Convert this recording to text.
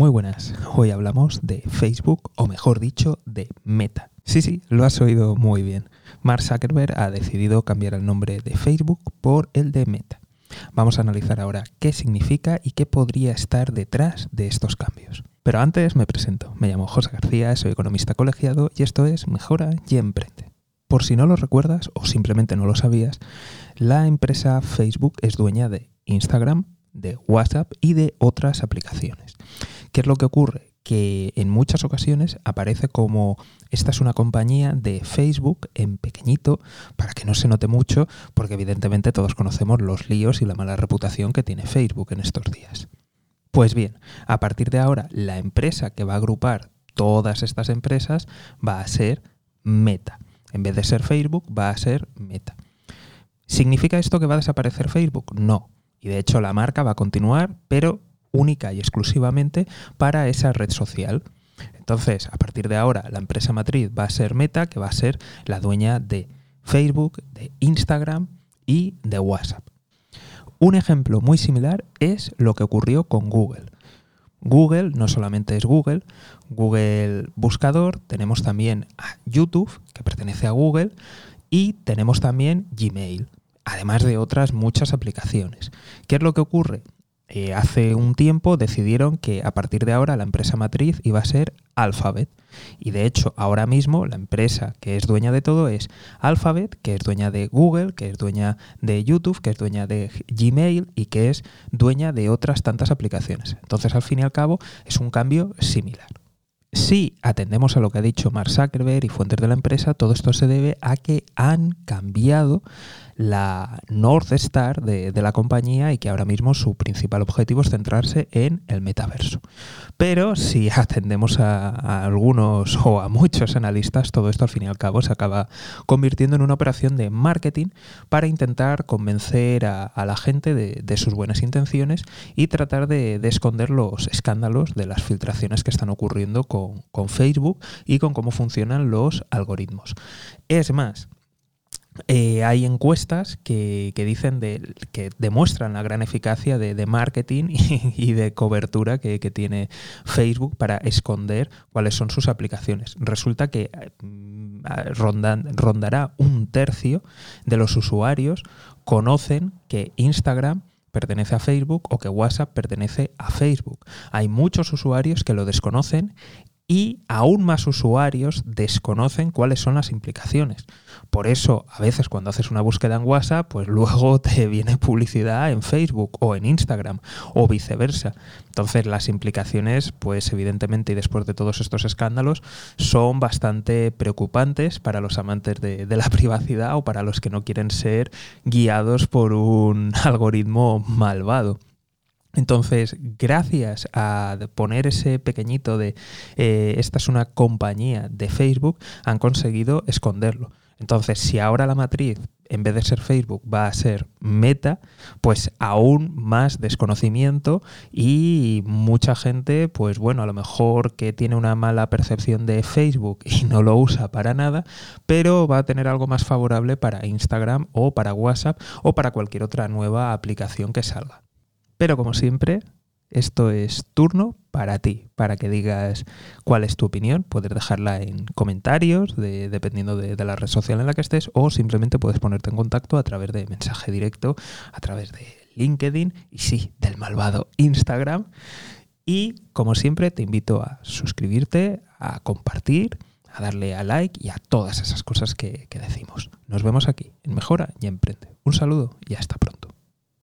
Muy buenas, hoy hablamos de Facebook o mejor dicho de Meta. Sí, sí, lo has oído muy bien. Mark Zuckerberg ha decidido cambiar el nombre de Facebook por el de Meta. Vamos a analizar ahora qué significa y qué podría estar detrás de estos cambios. Pero antes me presento. Me llamo José García, soy economista colegiado y esto es Mejora y Emprende. Por si no lo recuerdas o simplemente no lo sabías, la empresa Facebook es dueña de Instagram, de WhatsApp y de otras aplicaciones. ¿Qué es lo que ocurre? Que en muchas ocasiones aparece como esta es una compañía de Facebook en pequeñito para que no se note mucho porque evidentemente todos conocemos los líos y la mala reputación que tiene Facebook en estos días. Pues bien, a partir de ahora la empresa que va a agrupar todas estas empresas va a ser Meta. En vez de ser Facebook va a ser Meta. ¿Significa esto que va a desaparecer Facebook? No. Y de hecho la marca va a continuar, pero única y exclusivamente para esa red social. Entonces, a partir de ahora, la empresa matriz va a ser Meta, que va a ser la dueña de Facebook, de Instagram y de WhatsApp. Un ejemplo muy similar es lo que ocurrió con Google. Google no solamente es Google, Google Buscador, tenemos también a YouTube, que pertenece a Google, y tenemos también Gmail, además de otras muchas aplicaciones. ¿Qué es lo que ocurre? Eh, hace un tiempo decidieron que a partir de ahora la empresa matriz iba a ser Alphabet. Y de hecho, ahora mismo la empresa que es dueña de todo es Alphabet, que es dueña de Google, que es dueña de YouTube, que es dueña de Gmail y que es dueña de otras tantas aplicaciones. Entonces, al fin y al cabo, es un cambio similar. Si atendemos a lo que ha dicho Mark Zuckerberg y fuentes de la empresa, todo esto se debe a que han cambiado la North Star de, la compañía y que ahora mismo su principal objetivo es centrarse en el metaverso. Pero si atendemos a, algunos o a muchos analistas, todo esto al fin y al cabo se acaba convirtiendo en una operación de marketing para intentar convencer a, la gente de, sus buenas intenciones y tratar de, esconder los escándalos de las filtraciones que están ocurriendo con, con Facebook y con cómo funcionan los algoritmos. Es más, eh, hay encuestas que, dicen que demuestran la gran eficacia de, marketing y, de cobertura que, tiene Facebook para esconder cuáles son sus aplicaciones. Resulta que mm, rondará un tercio de los usuarios conocen que Instagram pertenece a Facebook o que WhatsApp pertenece a Facebook. Hay muchos usuarios que lo desconocen y aún más usuarios desconocen cuáles son las implicaciones. Por eso, a veces cuando haces una búsqueda en WhatsApp, pues luego te viene publicidad en Facebook o en Instagram o viceversa. Entonces, las implicaciones, pues evidentemente y después de todos estos escándalos, son bastante preocupantes para los amantes de, de la privacidad o para los que no quieren ser guiados por un algoritmo malvado. Entonces, gracias a poner ese pequeñito de eh, esta es una compañía de Facebook, han conseguido esconderlo. Entonces, si ahora la matriz, en vez de ser Facebook, va a ser Meta, pues aún más desconocimiento y mucha gente, pues bueno, a lo mejor que tiene una mala percepción de Facebook y no lo usa para nada, pero va a tener algo más favorable para Instagram o para WhatsApp o para cualquier otra nueva aplicación que salga. Pero como siempre, esto es turno para ti, para que digas cuál es tu opinión. Puedes dejarla en comentarios, dependiendo de, la red social en la que estés, o simplemente puedes ponerte en contacto a través de mensaje directo, a través de LinkedIn y sí, del malvado Instagram. Y como siempre, te invito a suscribirte, a compartir, a darle a like y a todas esas cosas que, que decimos. Nos vemos aquí en Mejora y Emprende. Un saludo y hasta pronto.